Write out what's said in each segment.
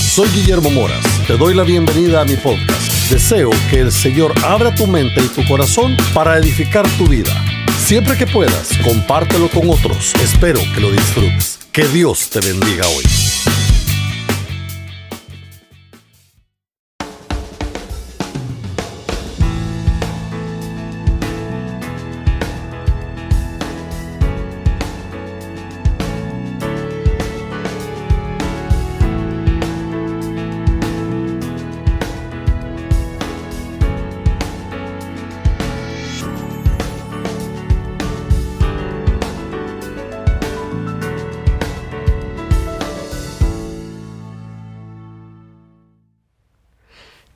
Soy Guillermo Moras. Te doy la bienvenida a mi podcast. Deseo que el Señor abra tu mente y tu corazón para edificar tu vida. Siempre que puedas, compártelo con otros. Espero que lo disfrutes. Que Dios te bendiga hoy.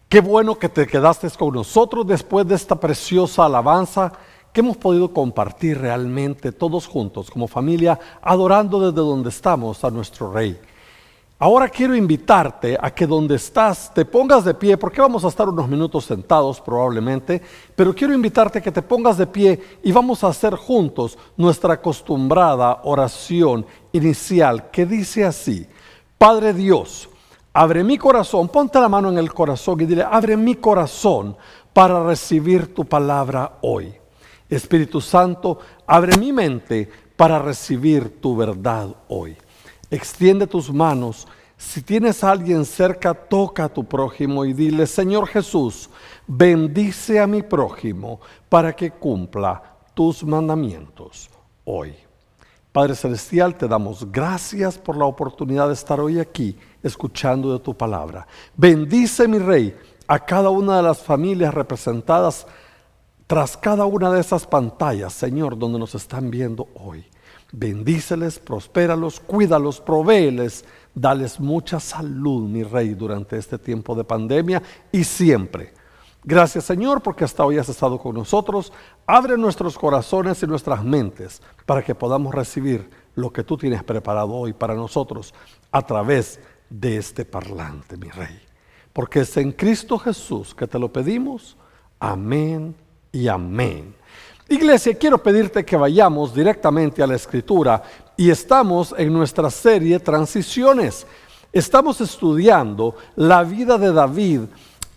Qué bueno que te quedaste con nosotros después de esta preciosa alabanza que hemos podido compartir realmente todos juntos como familia, adorando desde donde estamos a nuestro Rey. Ahora quiero invitarte a que donde estás te pongas de pie, porque vamos a estar unos minutos sentados probablemente, pero quiero invitarte a que te pongas de pie y vamos a hacer juntos nuestra acostumbrada oración inicial que dice así, Padre Dios, abre mi corazón, ponte la mano en el corazón y dile, abre mi corazón para recibir tu palabra hoy. Espíritu Santo, abre mi mente para recibir tu verdad hoy. Extiende tus manos. Si tienes a alguien cerca, toca a tu prójimo y dile, Señor Jesús, bendice a mi prójimo para que cumpla tus mandamientos hoy. Padre Celestial, te damos gracias por la oportunidad de estar hoy aquí escuchando de tu palabra. Bendice, mi Rey, a cada una de las familias representadas tras cada una de esas pantallas, Señor, donde nos están viendo hoy. Bendíceles, prospéralos, cuídalos, provéeles, dales mucha salud, mi Rey, durante este tiempo de pandemia y siempre. Gracias Señor porque hasta hoy has estado con nosotros. Abre nuestros corazones y nuestras mentes para que podamos recibir lo que tú tienes preparado hoy para nosotros a través de este parlante, mi Rey. Porque es en Cristo Jesús que te lo pedimos. Amén y amén. Iglesia, quiero pedirte que vayamos directamente a la escritura y estamos en nuestra serie Transiciones. Estamos estudiando la vida de David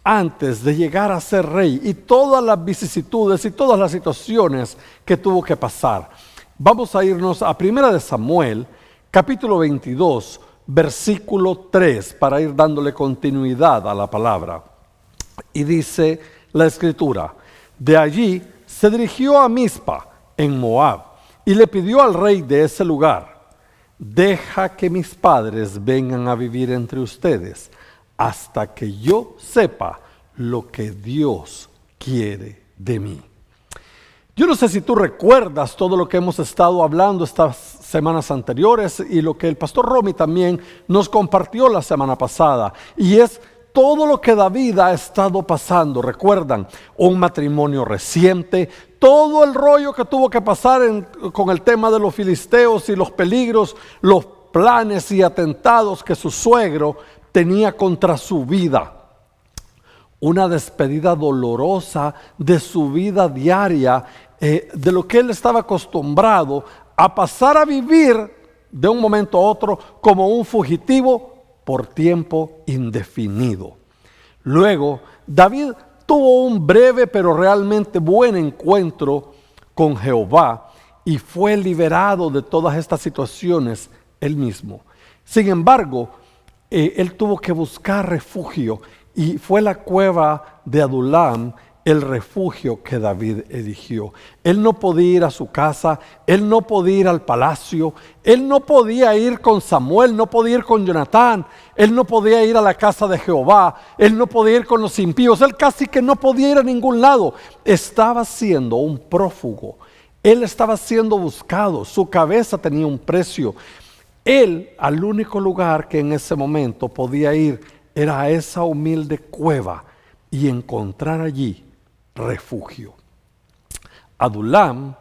antes de llegar a ser rey y todas las vicisitudes y todas las situaciones que tuvo que pasar. Vamos a irnos a Primera de Samuel, capítulo 22, versículo 3, para ir dándole continuidad a la palabra. Y dice la escritura, de allí se dirigió a Mizpa, en Moab, y le pidió al rey de ese lugar, deja que mis padres vengan a vivir entre ustedes hasta que yo sepa lo que Dios quiere de mí. Yo no sé si tú recuerdas todo lo que hemos estado hablando estas semanas anteriores y lo que el pastor Romy también nos compartió la semana pasada. Y es todo lo que David ha estado pasando. Recuerdan, un matrimonio reciente, todo el rollo que tuvo que pasar con el tema de los filisteos y los peligros, los planes y atentados que su suegro tenía contra su vida. Una despedida dolorosa de su vida diaria, eh, de lo que él estaba acostumbrado a pasar a vivir de un momento a otro como un fugitivo por tiempo indefinido. Luego, David tuvo un breve pero realmente buen encuentro con Jehová y fue liberado de todas estas situaciones él mismo. Sin embargo, eh, él tuvo que buscar refugio y fue la cueva de Adulam el refugio que David eligió. Él no podía ir a su casa, él no podía ir al palacio, él no podía ir con Samuel, no podía ir con Jonatán, él no podía ir a la casa de Jehová, él no podía ir con los impíos, él casi que no podía ir a ningún lado. Estaba siendo un prófugo, él estaba siendo buscado, su cabeza tenía un precio. Él al único lugar que en ese momento podía ir era a esa humilde cueva y encontrar allí refugio. Adulam,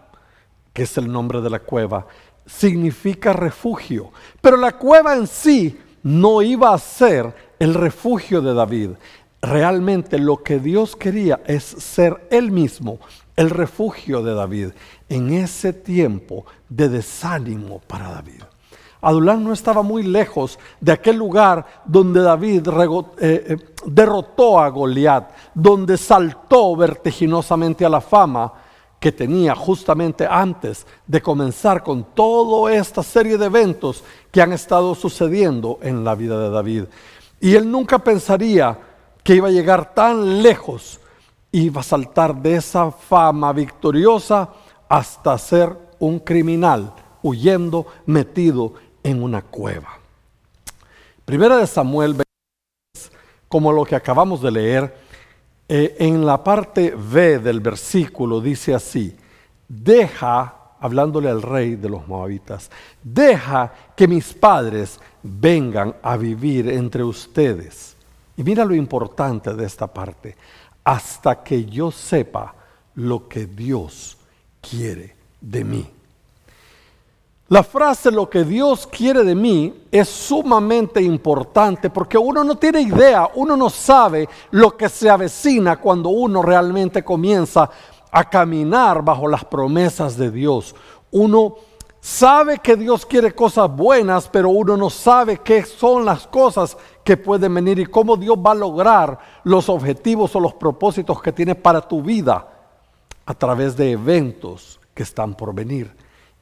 que es el nombre de la cueva, significa refugio, pero la cueva en sí no iba a ser el refugio de David. Realmente lo que Dios quería es ser él mismo el refugio de David en ese tiempo de desánimo para David. Adulán no estaba muy lejos de aquel lugar donde David eh, eh, derrotó a Goliat, donde saltó vertiginosamente a la fama que tenía justamente antes de comenzar con toda esta serie de eventos que han estado sucediendo en la vida de David. Y él nunca pensaría que iba a llegar tan lejos, iba a saltar de esa fama victoriosa hasta ser un criminal, huyendo, metido en una cueva. Primera de Samuel, como lo que acabamos de leer, eh, en la parte B del versículo dice así, deja, hablándole al rey de los moabitas, deja que mis padres vengan a vivir entre ustedes. Y mira lo importante de esta parte, hasta que yo sepa lo que Dios quiere de mí. La frase lo que Dios quiere de mí es sumamente importante porque uno no tiene idea, uno no sabe lo que se avecina cuando uno realmente comienza a caminar bajo las promesas de Dios. Uno sabe que Dios quiere cosas buenas, pero uno no sabe qué son las cosas que pueden venir y cómo Dios va a lograr los objetivos o los propósitos que tiene para tu vida a través de eventos que están por venir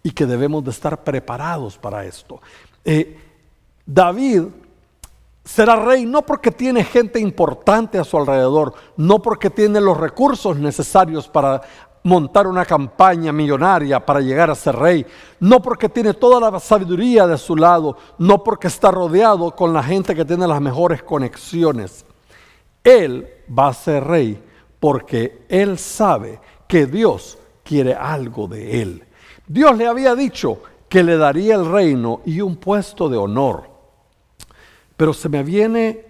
y que debemos de estar preparados para esto. Eh, David será rey no porque tiene gente importante a su alrededor, no porque tiene los recursos necesarios para montar una campaña millonaria para llegar a ser rey, no porque tiene toda la sabiduría de su lado, no porque está rodeado con la gente que tiene las mejores conexiones. Él va a ser rey porque él sabe que Dios quiere algo de él. Dios le había dicho que le daría el reino y un puesto de honor. Pero se me viene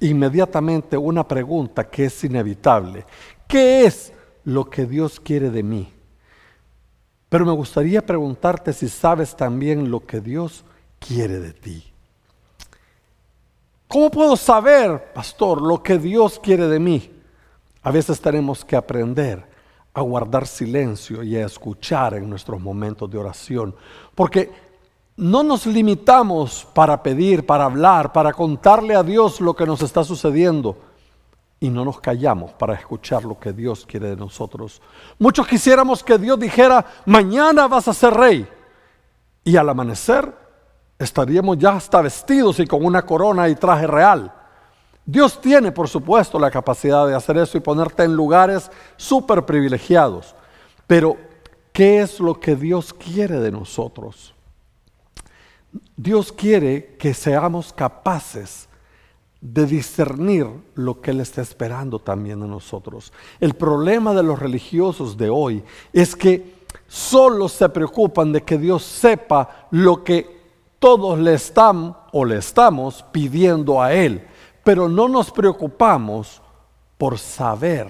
inmediatamente una pregunta que es inevitable. ¿Qué es lo que Dios quiere de mí? Pero me gustaría preguntarte si sabes también lo que Dios quiere de ti. ¿Cómo puedo saber, pastor, lo que Dios quiere de mí? A veces tenemos que aprender a guardar silencio y a escuchar en nuestros momentos de oración. Porque no nos limitamos para pedir, para hablar, para contarle a Dios lo que nos está sucediendo. Y no nos callamos para escuchar lo que Dios quiere de nosotros. Muchos quisiéramos que Dios dijera, mañana vas a ser rey. Y al amanecer estaríamos ya hasta vestidos y con una corona y traje real. Dios tiene, por supuesto, la capacidad de hacer eso y ponerte en lugares súper privilegiados. Pero, ¿qué es lo que Dios quiere de nosotros? Dios quiere que seamos capaces de discernir lo que Él está esperando también de nosotros. El problema de los religiosos de hoy es que solo se preocupan de que Dios sepa lo que todos le están o le estamos pidiendo a Él pero no nos preocupamos por saber,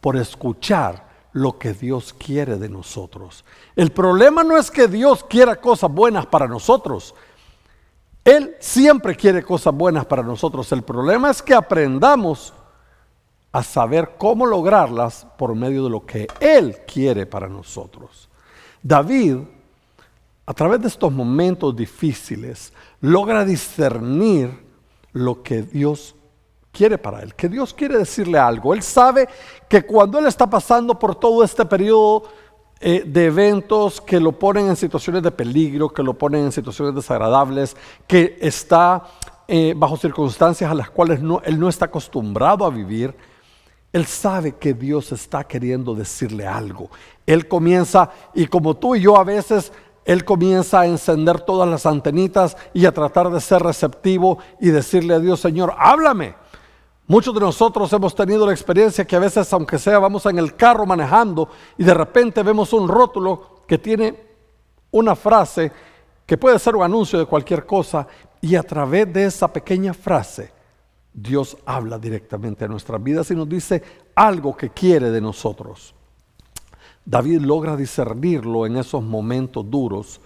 por escuchar lo que Dios quiere de nosotros. El problema no es que Dios quiera cosas buenas para nosotros. Él siempre quiere cosas buenas para nosotros. El problema es que aprendamos a saber cómo lograrlas por medio de lo que Él quiere para nosotros. David, a través de estos momentos difíciles, logra discernir lo que Dios quiere para él, que Dios quiere decirle algo. Él sabe que cuando él está pasando por todo este periodo eh, de eventos que lo ponen en situaciones de peligro, que lo ponen en situaciones desagradables, que está eh, bajo circunstancias a las cuales él no está acostumbrado a vivir, él sabe que Dios está queriendo decirle algo. Él comienza, y como tú y yo a veces él comienza a encender todas las antenitas y a tratar de ser receptivo y decirle a Dios, Señor, háblame. Muchos de nosotros hemos tenido la experiencia que a veces, aunque sea, vamos en el carro manejando y de repente vemos un rótulo que tiene una frase que puede ser un anuncio de cualquier cosa y a través de esa pequeña frase Dios habla directamente a nuestras vidas y nos dice algo que quiere de nosotros. David logra discernirlo en esos momentos duros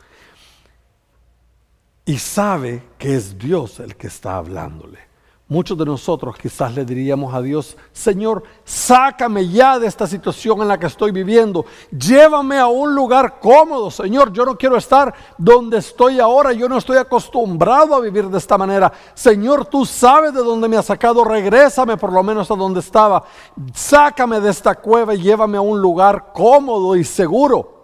y sabe que es Dios el que está hablándole. Muchos de nosotros quizás le diríamos a Dios, Señor, sácame ya de esta situación en la que estoy viviendo. Llévame a un lugar cómodo, Señor. Yo no quiero estar donde estoy ahora. Yo no estoy acostumbrado a vivir de esta manera. Señor, tú sabes de dónde me has sacado. Regrésame por lo menos a donde estaba. Sácame de esta cueva y llévame a un lugar cómodo y seguro.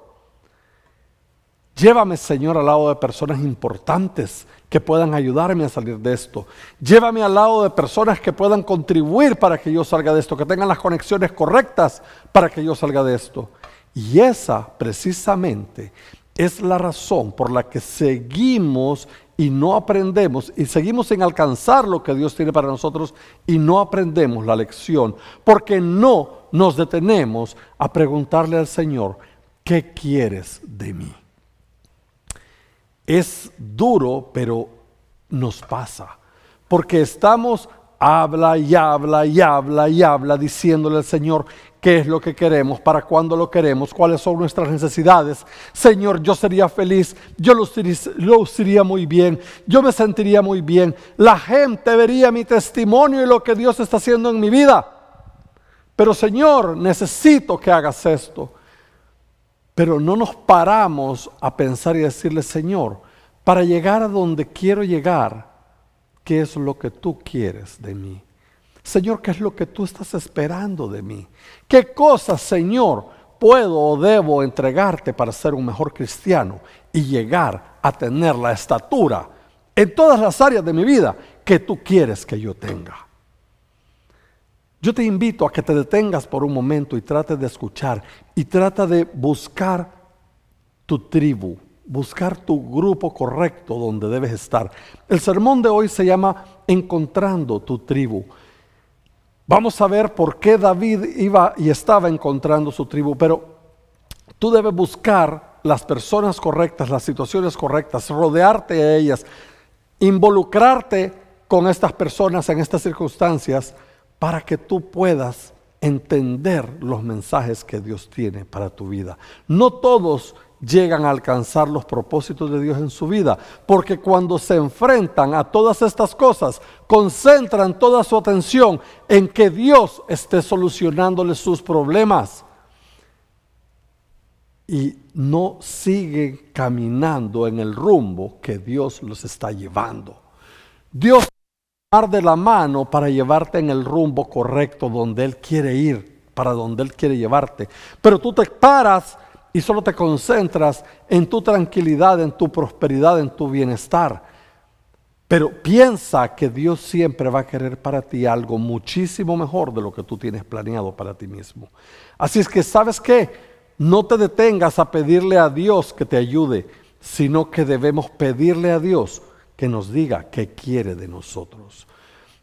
Llévame, Señor, al lado de personas importantes que puedan ayudarme a salir de esto. Llévame al lado de personas que puedan contribuir para que yo salga de esto, que tengan las conexiones correctas para que yo salga de esto. Y esa precisamente es la razón por la que seguimos y no aprendemos y seguimos sin alcanzar lo que Dios tiene para nosotros y no aprendemos la lección, porque no nos detenemos a preguntarle al Señor, ¿qué quieres de mí? Es duro, pero nos pasa. Porque estamos, habla y habla y habla y habla, diciéndole al Señor qué es lo que queremos, para cuándo lo queremos, cuáles son nuestras necesidades. Señor, yo sería feliz, yo lo, lo muy bien, yo me sentiría muy bien. La gente vería mi testimonio y lo que Dios está haciendo en mi vida. Pero Señor, necesito que hagas esto. Pero no nos paramos a pensar y decirle, Señor, para llegar a donde quiero llegar, ¿qué es lo que tú quieres de mí? Señor, ¿qué es lo que tú estás esperando de mí? ¿Qué cosas, Señor, puedo o debo entregarte para ser un mejor cristiano y llegar a tener la estatura en todas las áreas de mi vida que tú quieres que yo tenga? Yo te invito a que te detengas por un momento y trates de escuchar y trata de buscar tu tribu, buscar tu grupo correcto donde debes estar. El sermón de hoy se llama Encontrando tu tribu. Vamos a ver por qué David iba y estaba encontrando su tribu, pero tú debes buscar las personas correctas, las situaciones correctas, rodearte de ellas, involucrarte con estas personas en estas circunstancias para que tú puedas entender los mensajes que Dios tiene para tu vida. No todos llegan a alcanzar los propósitos de Dios en su vida, porque cuando se enfrentan a todas estas cosas, concentran toda su atención en que Dios esté solucionándoles sus problemas y no siguen caminando en el rumbo que Dios los está llevando. Dios de la mano para llevarte en el rumbo correcto donde Él quiere ir, para donde Él quiere llevarte. Pero tú te paras y solo te concentras en tu tranquilidad, en tu prosperidad, en tu bienestar. Pero piensa que Dios siempre va a querer para ti algo muchísimo mejor de lo que tú tienes planeado para ti mismo. Así es que, ¿sabes qué? No te detengas a pedirle a Dios que te ayude, sino que debemos pedirle a Dios que nos diga qué quiere de nosotros.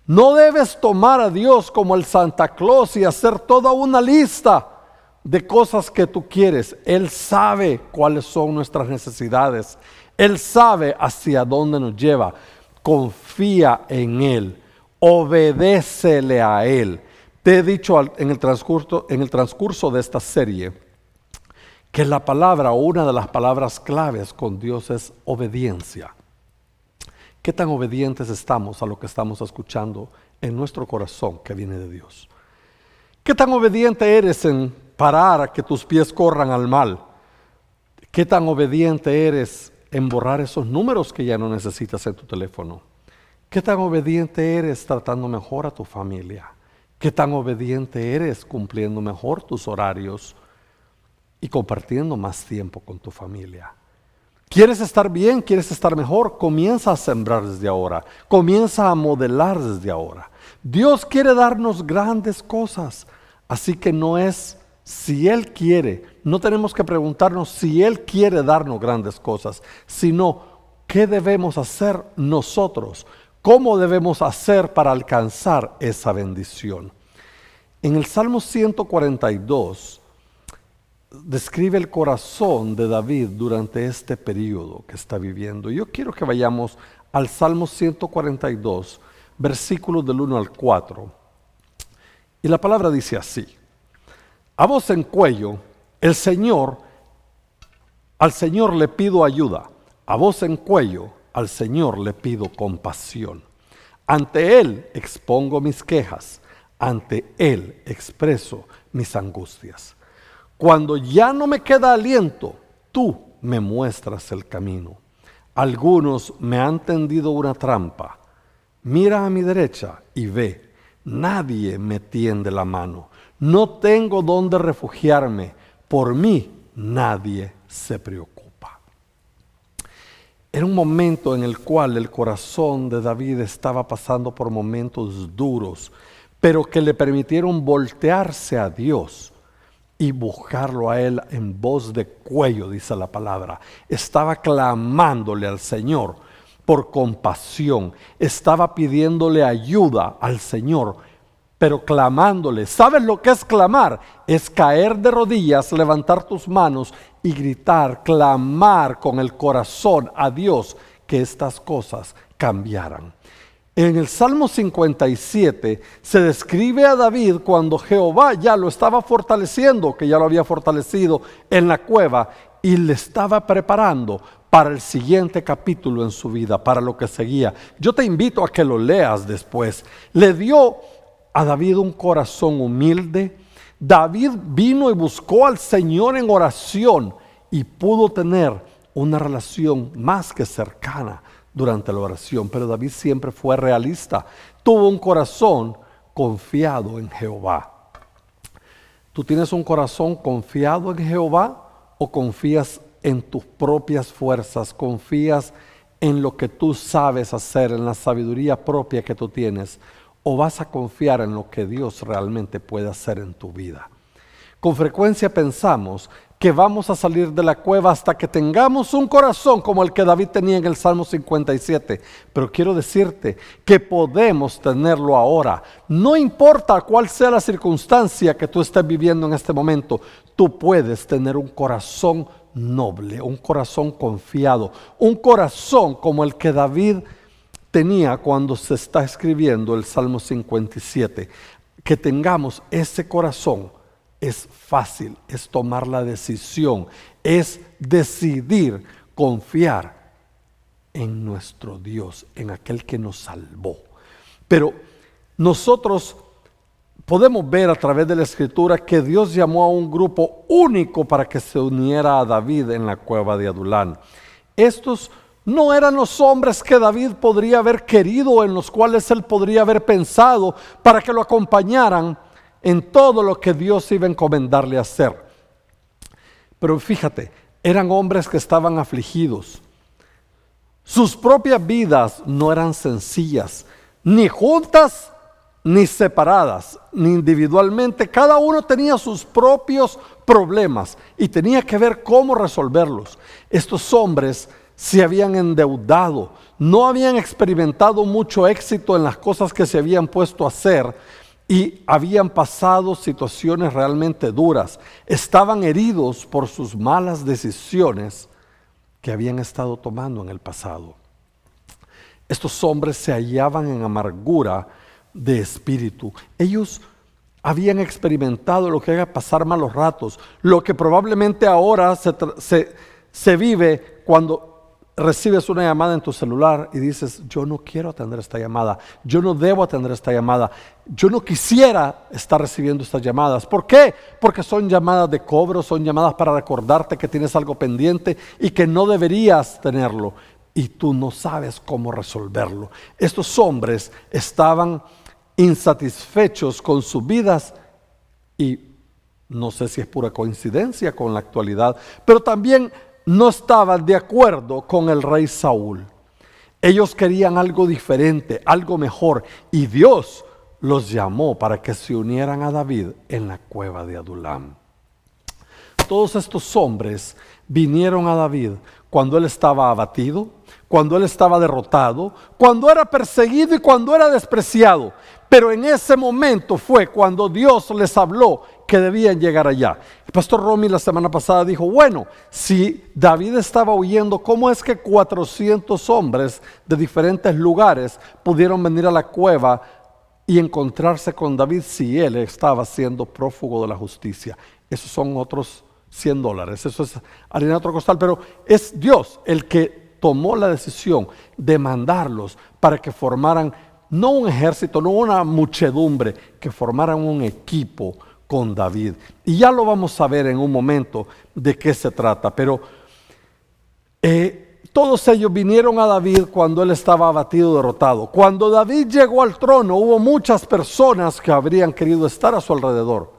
No debes tomar a Dios como el Santa Claus y hacer toda una lista de cosas que tú quieres. Él sabe cuáles son nuestras necesidades. Él sabe hacia dónde nos lleva. Confía en Él. Obedécele a Él. Te he dicho en el transcurso, en el transcurso de esta serie que la palabra o una de las palabras claves con Dios es obediencia. ¿Qué tan obedientes estamos a lo que estamos escuchando en nuestro corazón que viene de Dios? ¿Qué tan obediente eres en parar a que tus pies corran al mal? ¿Qué tan obediente eres en borrar esos números que ya no necesitas en tu teléfono? ¿Qué tan obediente eres tratando mejor a tu familia? ¿Qué tan obediente eres cumpliendo mejor tus horarios y compartiendo más tiempo con tu familia? ¿Quieres estar bien? ¿Quieres estar mejor? Comienza a sembrar desde ahora. Comienza a modelar desde ahora. Dios quiere darnos grandes cosas. Así que no es si Él quiere. No tenemos que preguntarnos si Él quiere darnos grandes cosas, sino qué debemos hacer nosotros. ¿Cómo debemos hacer para alcanzar esa bendición? En el Salmo 142 describe el corazón de David durante este periodo que está viviendo. Yo quiero que vayamos al Salmo 142, versículos del 1 al 4. Y la palabra dice así, a voz en cuello, el Señor, al Señor le pido ayuda, a voz en cuello, al Señor le pido compasión. Ante Él expongo mis quejas, ante Él expreso mis angustias. Cuando ya no me queda aliento, tú me muestras el camino. Algunos me han tendido una trampa. Mira a mi derecha y ve, nadie me tiende la mano. No tengo dónde refugiarme. Por mí nadie se preocupa. Era un momento en el cual el corazón de David estaba pasando por momentos duros, pero que le permitieron voltearse a Dios y buscarlo a Él en voz de cuello, dice la palabra. Estaba clamándole al Señor por compasión, estaba pidiéndole ayuda al Señor, pero clamándole. ¿Sabes lo que es clamar? Es caer de rodillas, levantar tus manos y gritar, clamar con el corazón a Dios que estas cosas cambiaran. En el Salmo 57 se describe a David cuando Jehová ya lo estaba fortaleciendo, que ya lo había fortalecido en la cueva, y le estaba preparando para el siguiente capítulo en su vida, para lo que seguía. Yo te invito a que lo leas después. Le dio a David un corazón humilde. David vino y buscó al Señor en oración y pudo tener una relación más que cercana durante la oración, pero David siempre fue realista. Tuvo un corazón confiado en Jehová. ¿Tú tienes un corazón confiado en Jehová o confías en tus propias fuerzas? ¿Confías en lo que tú sabes hacer, en la sabiduría propia que tú tienes? ¿O vas a confiar en lo que Dios realmente puede hacer en tu vida? Con frecuencia pensamos que vamos a salir de la cueva hasta que tengamos un corazón como el que David tenía en el Salmo 57. Pero quiero decirte que podemos tenerlo ahora. No importa cuál sea la circunstancia que tú estés viviendo en este momento, tú puedes tener un corazón noble, un corazón confiado, un corazón como el que David tenía cuando se está escribiendo el Salmo 57. Que tengamos ese corazón es fácil, es tomar la decisión, es decidir confiar en nuestro Dios, en aquel que nos salvó. Pero nosotros podemos ver a través de la escritura que Dios llamó a un grupo único para que se uniera a David en la cueva de Adulán. Estos no eran los hombres que David podría haber querido, en los cuales él podría haber pensado para que lo acompañaran en todo lo que Dios iba a encomendarle a hacer. Pero fíjate, eran hombres que estaban afligidos. Sus propias vidas no eran sencillas, ni juntas ni separadas, ni individualmente. Cada uno tenía sus propios problemas y tenía que ver cómo resolverlos. Estos hombres se habían endeudado, no habían experimentado mucho éxito en las cosas que se habían puesto a hacer, y habían pasado situaciones realmente duras, estaban heridos por sus malas decisiones que habían estado tomando en el pasado. Estos hombres se hallaban en amargura de espíritu. Ellos habían experimentado lo que era pasar malos ratos, lo que probablemente ahora se, se vive cuando recibes una llamada en tu celular y dices, yo no quiero atender esta llamada, yo no debo atender esta llamada, yo no quisiera estar recibiendo estas llamadas. ¿Por qué? Porque son llamadas de cobro, son llamadas para recordarte que tienes algo pendiente y que no deberías tenerlo y tú no sabes cómo resolverlo. Estos hombres estaban insatisfechos con sus vidas y no sé si es pura coincidencia con la actualidad, pero también no estaban de acuerdo con el rey Saúl. Ellos querían algo diferente, algo mejor, y Dios los llamó para que se unieran a David en la cueva de Adulam. Todos estos hombres vinieron a David cuando él estaba abatido, cuando él estaba derrotado, cuando era perseguido y cuando era despreciado. Pero en ese momento fue cuando Dios les habló que debían llegar allá. El pastor Romy la semana pasada dijo, bueno, si David estaba huyendo, ¿cómo es que 400 hombres de diferentes lugares pudieron venir a la cueva y encontrarse con David si él estaba siendo prófugo de la justicia? Esos son otros 100 dólares, eso es harina otro costal, pero es Dios el que tomó la decisión de mandarlos para que formaran no un ejército, no una muchedumbre, que formaran un equipo con David. Y ya lo vamos a ver en un momento de qué se trata, pero eh, todos ellos vinieron a David cuando él estaba abatido, derrotado. Cuando David llegó al trono, hubo muchas personas que habrían querido estar a su alrededor,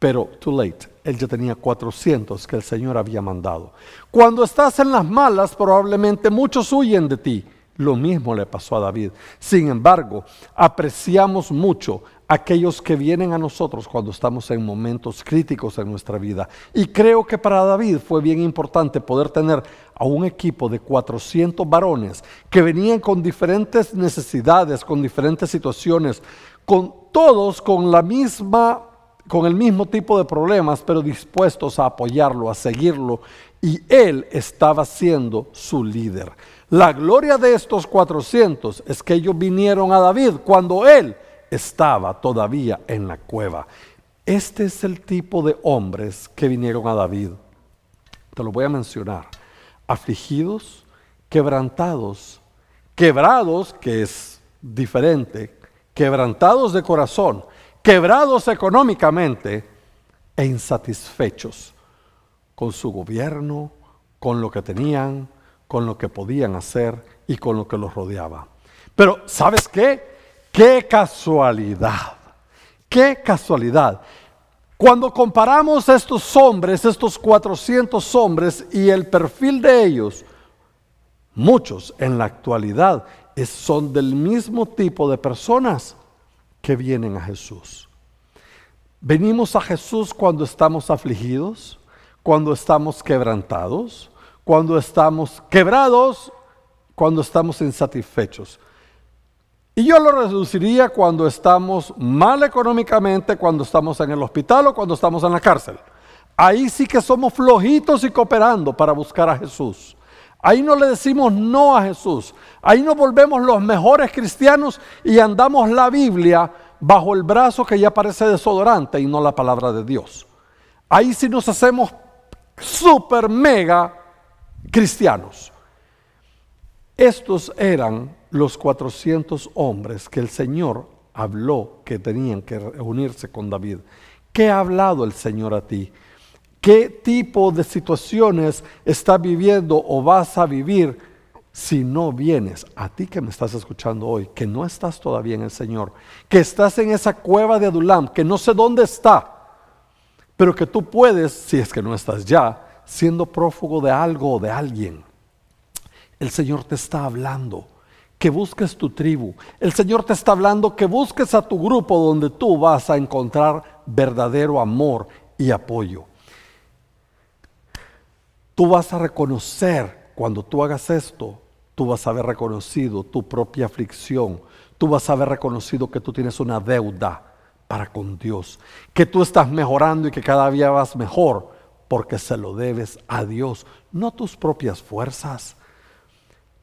pero too late. Él ya tenía 400 que el Señor había mandado. Cuando estás en las malas, probablemente muchos huyen de ti. Lo mismo le pasó a David. Sin embargo, apreciamos mucho aquellos que vienen a nosotros cuando estamos en momentos críticos en nuestra vida. Y creo que para David fue bien importante poder tener a un equipo de 400 varones que venían con diferentes necesidades, con diferentes situaciones, con todos con la misma con el mismo tipo de problemas, pero dispuestos a apoyarlo, a seguirlo, y él estaba siendo su líder. La gloria de estos 400 es que ellos vinieron a David cuando él estaba todavía en la cueva. Este es el tipo de hombres que vinieron a David. Te lo voy a mencionar. Afligidos, quebrantados, quebrados, que es diferente, quebrantados de corazón, quebrados económicamente e insatisfechos con su gobierno, con lo que tenían, con lo que podían hacer y con lo que los rodeaba. Pero, ¿sabes qué? Qué casualidad, qué casualidad. Cuando comparamos estos hombres, estos 400 hombres y el perfil de ellos, muchos en la actualidad son del mismo tipo de personas que vienen a Jesús. Venimos a Jesús cuando estamos afligidos, cuando estamos quebrantados, cuando estamos quebrados, cuando estamos insatisfechos. Y yo lo reduciría cuando estamos mal económicamente, cuando estamos en el hospital o cuando estamos en la cárcel. Ahí sí que somos flojitos y cooperando para buscar a Jesús. Ahí no le decimos no a Jesús. Ahí nos volvemos los mejores cristianos y andamos la Biblia bajo el brazo que ya parece desodorante y no la palabra de Dios. Ahí sí nos hacemos super mega cristianos. Estos eran los 400 hombres que el Señor habló que tenían que reunirse con David. ¿Qué ha hablado el Señor a ti? ¿Qué tipo de situaciones estás viviendo o vas a vivir si no vienes? A ti que me estás escuchando hoy, que no estás todavía en el Señor, que estás en esa cueva de Adulam, que no sé dónde está, pero que tú puedes, si es que no estás ya, siendo prófugo de algo o de alguien. El Señor te está hablando que busques tu tribu. El Señor te está hablando que busques a tu grupo donde tú vas a encontrar verdadero amor y apoyo. Tú vas a reconocer cuando tú hagas esto, tú vas a haber reconocido tu propia aflicción, tú vas a haber reconocido que tú tienes una deuda para con Dios, que tú estás mejorando y que cada día vas mejor porque se lo debes a Dios, no tus propias fuerzas.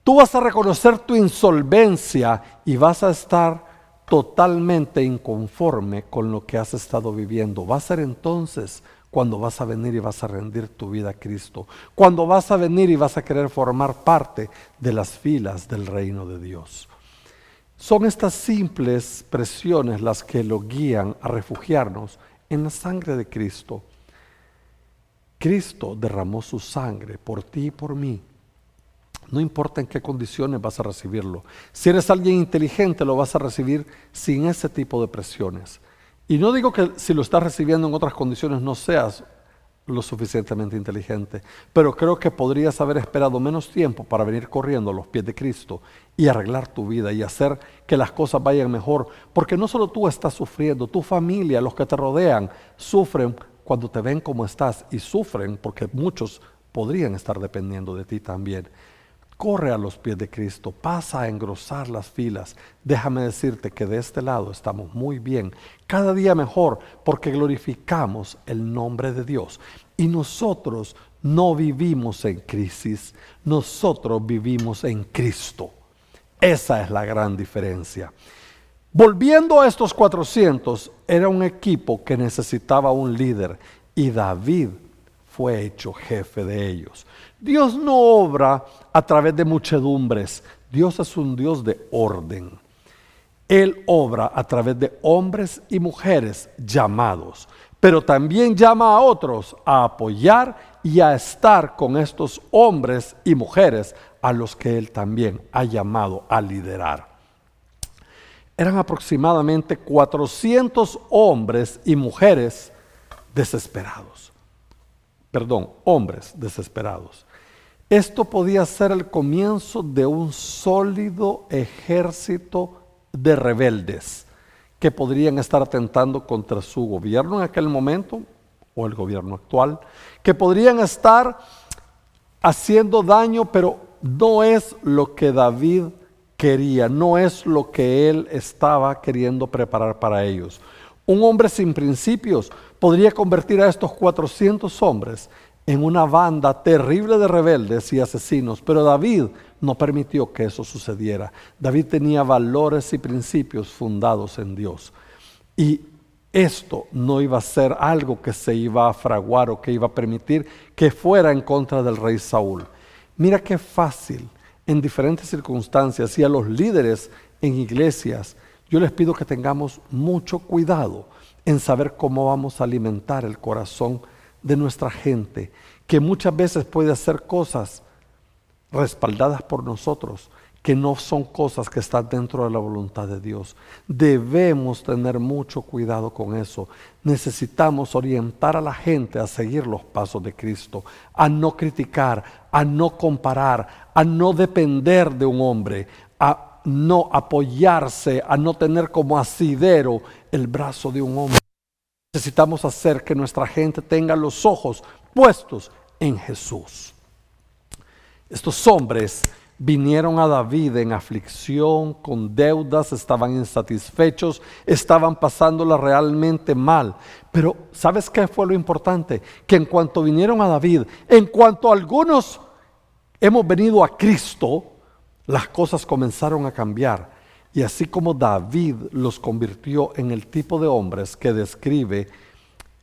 Tú vas a reconocer tu insolvencia y vas a estar totalmente inconforme con lo que has estado viviendo. Va a ser entonces cuando vas a venir y vas a rendir tu vida a Cristo. Cuando vas a venir y vas a querer formar parte de las filas del reino de Dios. Son estas simples presiones las que lo guían a refugiarnos en la sangre de Cristo. Cristo derramó su sangre por ti y por mí no importa en qué condiciones vas a recibirlo. Si eres alguien inteligente, lo vas a recibir sin ese tipo de presiones. Y no digo que si lo estás recibiendo en otras condiciones no seas lo suficientemente inteligente, pero creo que podrías haber esperado menos tiempo para venir corriendo a los pies de Cristo y arreglar tu vida y hacer que las cosas vayan mejor, porque no solo tú estás sufriendo, tu familia, los que te rodean, sufren cuando te ven como estás y sufren porque muchos podrían estar dependiendo de ti también. Corre a los pies de Cristo, pasa a engrosar las filas. Déjame decirte que de este lado estamos muy bien, cada día mejor, porque glorificamos el nombre de Dios. Y nosotros no vivimos en crisis, nosotros vivimos en Cristo. Esa es la gran diferencia. Volviendo a estos 400, era un equipo que necesitaba un líder y David fue hecho jefe de ellos. Dios no obra a través de muchedumbres, Dios es un Dios de orden. Él obra a través de hombres y mujeres llamados, pero también llama a otros a apoyar y a estar con estos hombres y mujeres a los que Él también ha llamado a liderar. Eran aproximadamente 400 hombres y mujeres desesperados. Perdón, hombres desesperados. Esto podía ser el comienzo de un sólido ejército de rebeldes que podrían estar atentando contra su gobierno en aquel momento o el gobierno actual, que podrían estar haciendo daño, pero no es lo que David quería, no es lo que él estaba queriendo preparar para ellos. Un hombre sin principios podría convertir a estos 400 hombres en una banda terrible de rebeldes y asesinos, pero David no permitió que eso sucediera. David tenía valores y principios fundados en Dios. Y esto no iba a ser algo que se iba a fraguar o que iba a permitir que fuera en contra del rey Saúl. Mira qué fácil en diferentes circunstancias y a los líderes en iglesias, yo les pido que tengamos mucho cuidado en saber cómo vamos a alimentar el corazón de nuestra gente, que muchas veces puede hacer cosas respaldadas por nosotros, que no son cosas que están dentro de la voluntad de Dios. Debemos tener mucho cuidado con eso. Necesitamos orientar a la gente a seguir los pasos de Cristo, a no criticar, a no comparar, a no depender de un hombre, a no apoyarse, a no tener como asidero el brazo de un hombre. Necesitamos hacer que nuestra gente tenga los ojos puestos en Jesús. Estos hombres vinieron a David en aflicción, con deudas, estaban insatisfechos, estaban pasándola realmente mal. Pero ¿sabes qué fue lo importante? Que en cuanto vinieron a David, en cuanto algunos hemos venido a Cristo, las cosas comenzaron a cambiar. Y así como David los convirtió en el tipo de hombres que describe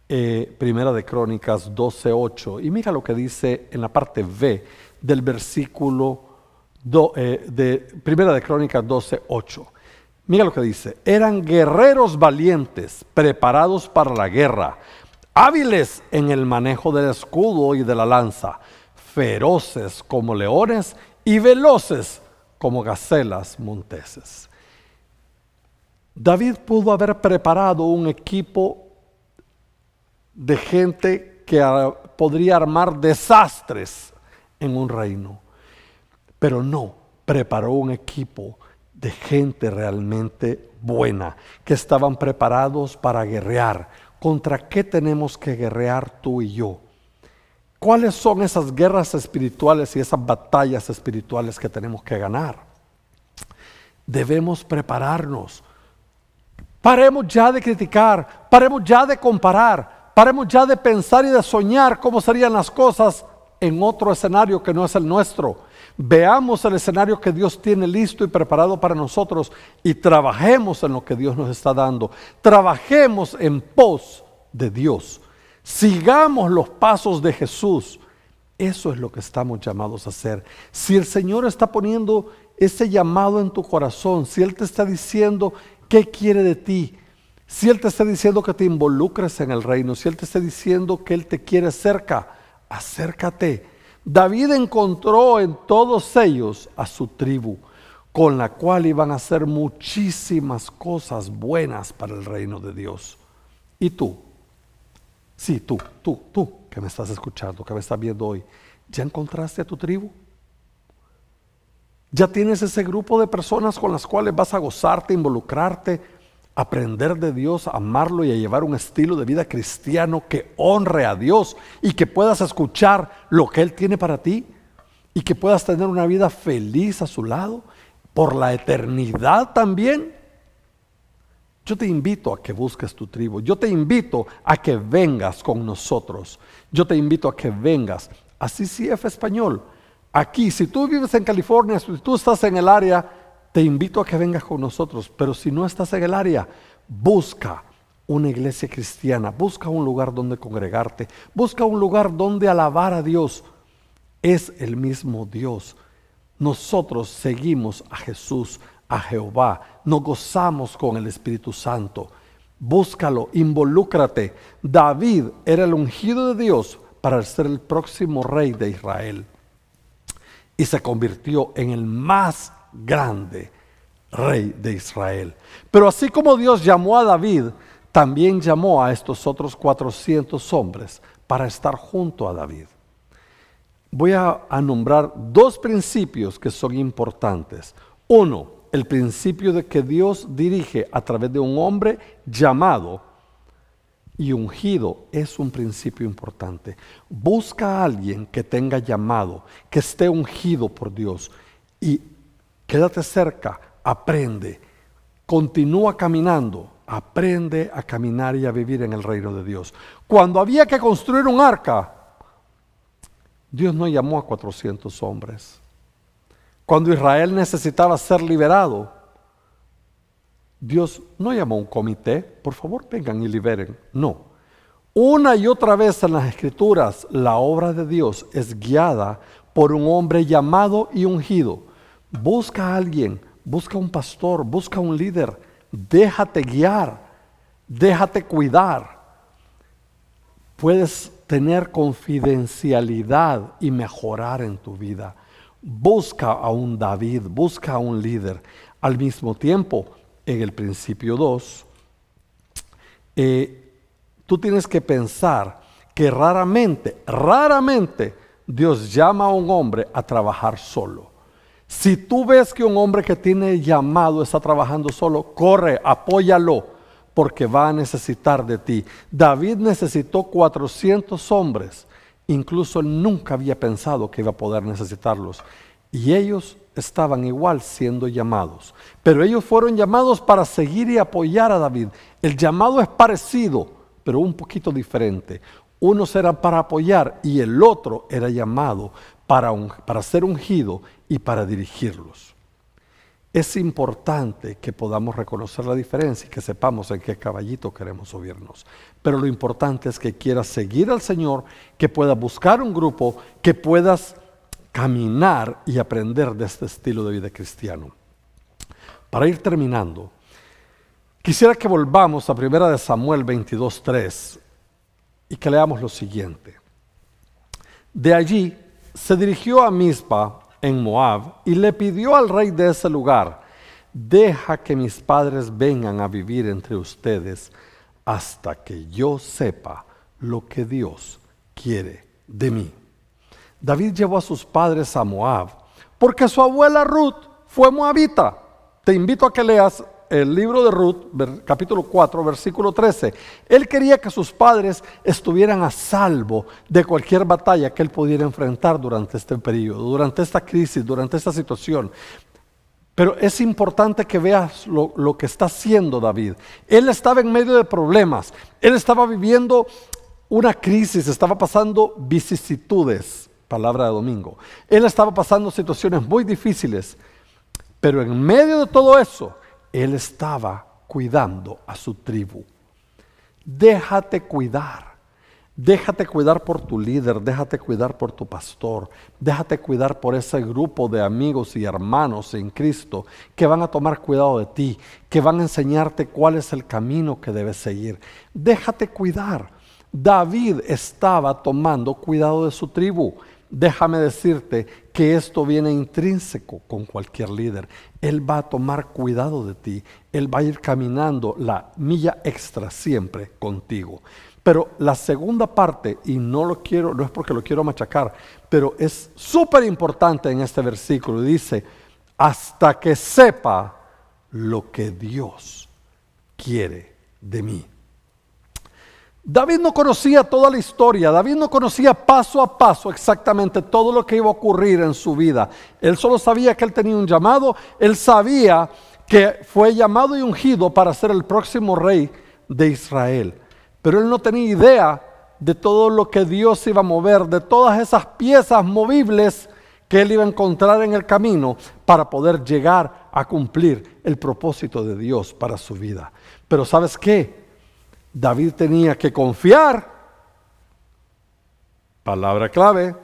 eh, Primera de Crónicas 12.8. Y mira lo que dice en la parte B del versículo eh, de Primera de Crónicas 12.8. Mira lo que dice. Eran guerreros valientes, preparados para la guerra, hábiles en el manejo del escudo y de la lanza, feroces como leones y veloces como gacelas monteses. David pudo haber preparado un equipo de gente que podría armar desastres en un reino, pero no, preparó un equipo de gente realmente buena, que estaban preparados para guerrear. ¿Contra qué tenemos que guerrear tú y yo? ¿Cuáles son esas guerras espirituales y esas batallas espirituales que tenemos que ganar? Debemos prepararnos Paremos ya de criticar, paremos ya de comparar, paremos ya de pensar y de soñar cómo serían las cosas en otro escenario que no es el nuestro. Veamos el escenario que Dios tiene listo y preparado para nosotros y trabajemos en lo que Dios nos está dando. Trabajemos en pos de Dios. Sigamos los pasos de Jesús. Eso es lo que estamos llamados a hacer. Si el Señor está poniendo ese llamado en tu corazón, si Él te está diciendo, ¿Qué quiere de ti? Si Él te está diciendo que te involucres en el reino, si Él te está diciendo que Él te quiere cerca, acércate. David encontró en todos ellos a su tribu, con la cual iban a hacer muchísimas cosas buenas para el reino de Dios. ¿Y tú? Sí, tú, tú, tú, que me estás escuchando, que me estás viendo hoy, ¿ya encontraste a tu tribu? Ya tienes ese grupo de personas con las cuales vas a gozarte, involucrarte, aprender de Dios, amarlo y a llevar un estilo de vida cristiano que honre a Dios y que puedas escuchar lo que Él tiene para ti y que puedas tener una vida feliz a su lado por la eternidad también. Yo te invito a que busques tu tribu. Yo te invito a que vengas con nosotros. Yo te invito a que vengas. Así CF Español Aquí, si tú vives en California, si tú estás en el área, te invito a que vengas con nosotros. Pero si no estás en el área, busca una iglesia cristiana, busca un lugar donde congregarte, busca un lugar donde alabar a Dios. Es el mismo Dios. Nosotros seguimos a Jesús a Jehová, nos gozamos con el Espíritu Santo. Búscalo, involúcrate. David era el ungido de Dios para ser el próximo rey de Israel. Y se convirtió en el más grande rey de Israel. Pero así como Dios llamó a David, también llamó a estos otros 400 hombres para estar junto a David. Voy a, nombrar dos principios que son importantes. Uno, el principio de que Dios dirige a través de un hombre llamado y ungido es un principio importante. Busca a alguien que tenga llamado, que esté ungido por Dios y quédate cerca, aprende, continúa caminando, aprende a caminar y a vivir en el reino de Dios. Cuando había que construir un arca, Dios no llamó a 400 hombres. Cuando Israel necesitaba ser liberado, Dios no llamó a un comité, por favor vengan y liberen. No. Una y otra vez en las escrituras la obra de Dios es guiada por un hombre llamado y ungido. Busca a alguien, busca un pastor, busca un líder, déjate guiar, déjate cuidar. Puedes tener confidencialidad y mejorar en tu vida. Busca a un David, busca a un líder. Al mismo tiempo, en el principio 2, eh, tú tienes que pensar que raramente, raramente Dios llama a un hombre a trabajar solo. Si tú ves que un hombre que tiene llamado está trabajando solo, corre, apóyalo, porque va a necesitar de ti. David necesitó 400 hombres, incluso él nunca había pensado que iba a poder necesitarlos. Y ellos estaban igual siendo llamados. Pero ellos fueron llamados para seguir y apoyar a David. El llamado es parecido, pero un poquito diferente. Uno era para apoyar y el otro era llamado para, ser ungido y para dirigirlos. Es importante que podamos reconocer la diferencia y que sepamos en qué caballito queremos subirnos. Pero lo importante es que quieras seguir al Señor, que puedas buscar un grupo, que puedas caminar y aprender de este estilo de vida cristiano. Para ir terminando, quisiera que volvamos a 1 de Samuel 22.3 y que leamos lo siguiente. De allí se dirigió a Mispa en Moab y le pidió al rey de ese lugar, deja que mis padres vengan a vivir entre ustedes hasta que yo sepa lo que Dios quiere de mí. David llevó a sus padres a Moab porque su abuela Ruth fue moabita. Te invito a que leas el libro de Ruth, capítulo 4, versículo 13. Él quería que sus padres estuvieran a salvo de cualquier batalla que él pudiera enfrentar durante este periodo, durante esta crisis, durante esta situación. Pero es importante que veas lo, lo, que está haciendo David. Él estaba en medio de problemas. Él estaba viviendo una crisis, estaba pasando vicisitudes, palabra de domingo. Él estaba pasando situaciones muy difíciles. Pero en medio de todo eso, él estaba cuidando a su tribu. Déjate cuidar. Déjate cuidar por tu líder, déjate cuidar por tu pastor, déjate cuidar por ese grupo de amigos y hermanos en Cristo que van a tomar cuidado de ti, que van a enseñarte cuál es el camino que debes seguir. Déjate cuidar. David estaba tomando cuidado de su tribu. Déjame decirte que esto viene intrínseco con cualquier líder. Él va a tomar cuidado de ti. Él va a ir caminando la milla extra siempre contigo. Pero la segunda parte, y no lo quiero, no es porque lo quiero machacar, pero es súper importante en este versículo. Dice, hasta que sepa lo que Dios quiere de mí. David no conocía toda la historia, David no conocía paso a paso exactamente todo lo que iba a ocurrir en su vida. Él solo sabía que él tenía un llamado, él sabía que fue llamado y ungido para ser el próximo rey de Israel. Pero él no tenía idea de todo lo que Dios iba a mover, de todas esas piezas movibles que él iba a encontrar en el camino para poder llegar a cumplir el propósito de Dios para su vida. Pero ¿sabes qué? David tenía que confiar, palabra clave,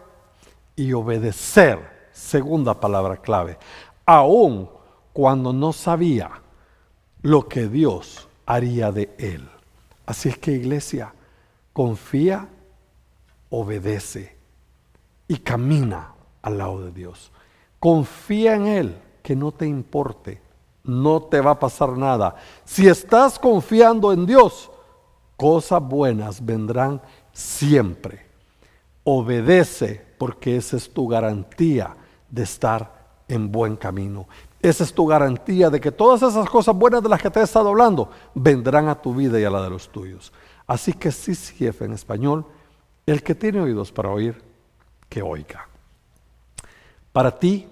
y obedecer, segunda palabra clave. Aún cuando no sabía lo que Dios haría de él. Así es que iglesia, confía, obedece y camina al lado de Dios. Confía en Él, que no te importe, no te va a pasar nada. Si estás confiando en Dios, cosas buenas vendrán siempre. Obedece porque esa es tu garantía de estar en buen camino. Esa es tu garantía de que todas esas cosas buenas de las que te he estado hablando vendrán a tu vida y a la de los tuyos. Así que sí, jefe, en español, el que tiene oídos para oír, que oiga. Para ti,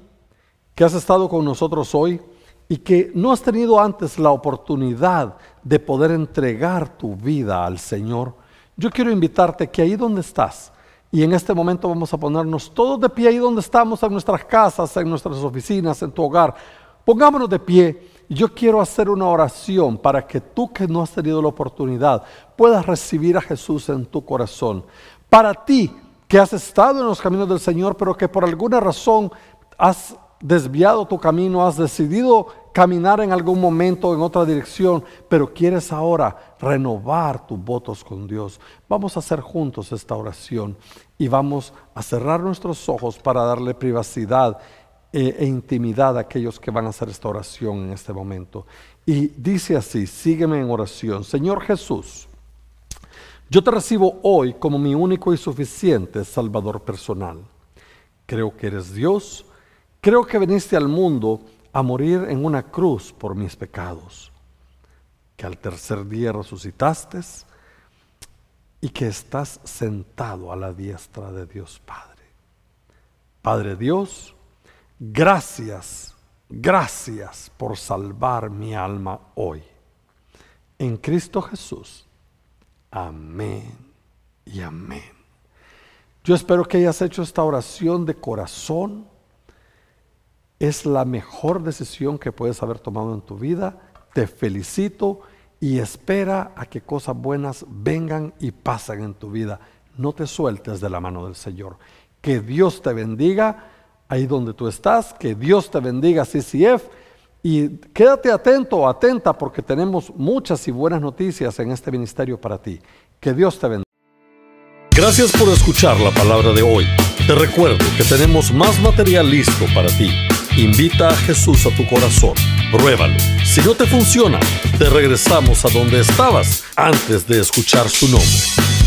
que has estado con nosotros hoy y que no has tenido antes la oportunidad de poder entregar tu vida al Señor, yo quiero invitarte que ahí donde estás, y en este momento vamos a ponernos todos de pie ahí donde estamos, en nuestras casas, en nuestras oficinas, en tu hogar. Pongámonos de pie. Yo quiero hacer una oración para que tú que no has tenido la oportunidad puedas recibir a Jesús en tu corazón. Para ti que has estado en los caminos del Señor, pero que por alguna razón has desviado tu camino, has decidido caminar en algún momento en otra dirección, pero quieres ahora renovar tus votos con Dios. Vamos a hacer juntos esta oración y vamos a cerrar nuestros ojos para darle privacidad e, e intimidad a aquellos que van a hacer esta oración en este momento. Y dice así, sígueme en oración. Señor Jesús, yo te recibo hoy como mi único y suficiente Salvador personal. Creo que eres Dios. Creo que viniste al mundo a morir en una cruz por mis pecados. Que al tercer día resucitaste y que estás sentado a la diestra de Dios Padre. Padre Dios, gracias, gracias por salvar mi alma hoy. En Cristo Jesús Amén y amén. Yo espero que hayas hecho esta oración de corazón. Es la mejor decisión que puedes haber tomado en tu vida. Te felicito y espera a que cosas buenas vengan y pasen en tu vida. No te sueltes de la mano del Señor. Que Dios te bendiga ahí donde tú estás. Que Dios te bendiga, CCF. Y quédate atento atenta porque tenemos muchas y buenas noticias en este ministerio para ti. Que Dios te bendiga. Gracias por escuchar la palabra de hoy. Te recuerdo que tenemos más material listo para ti. Invita a Jesús a tu corazón. Pruébalo. Si no te funciona, te regresamos a donde estabas antes de escuchar su nombre.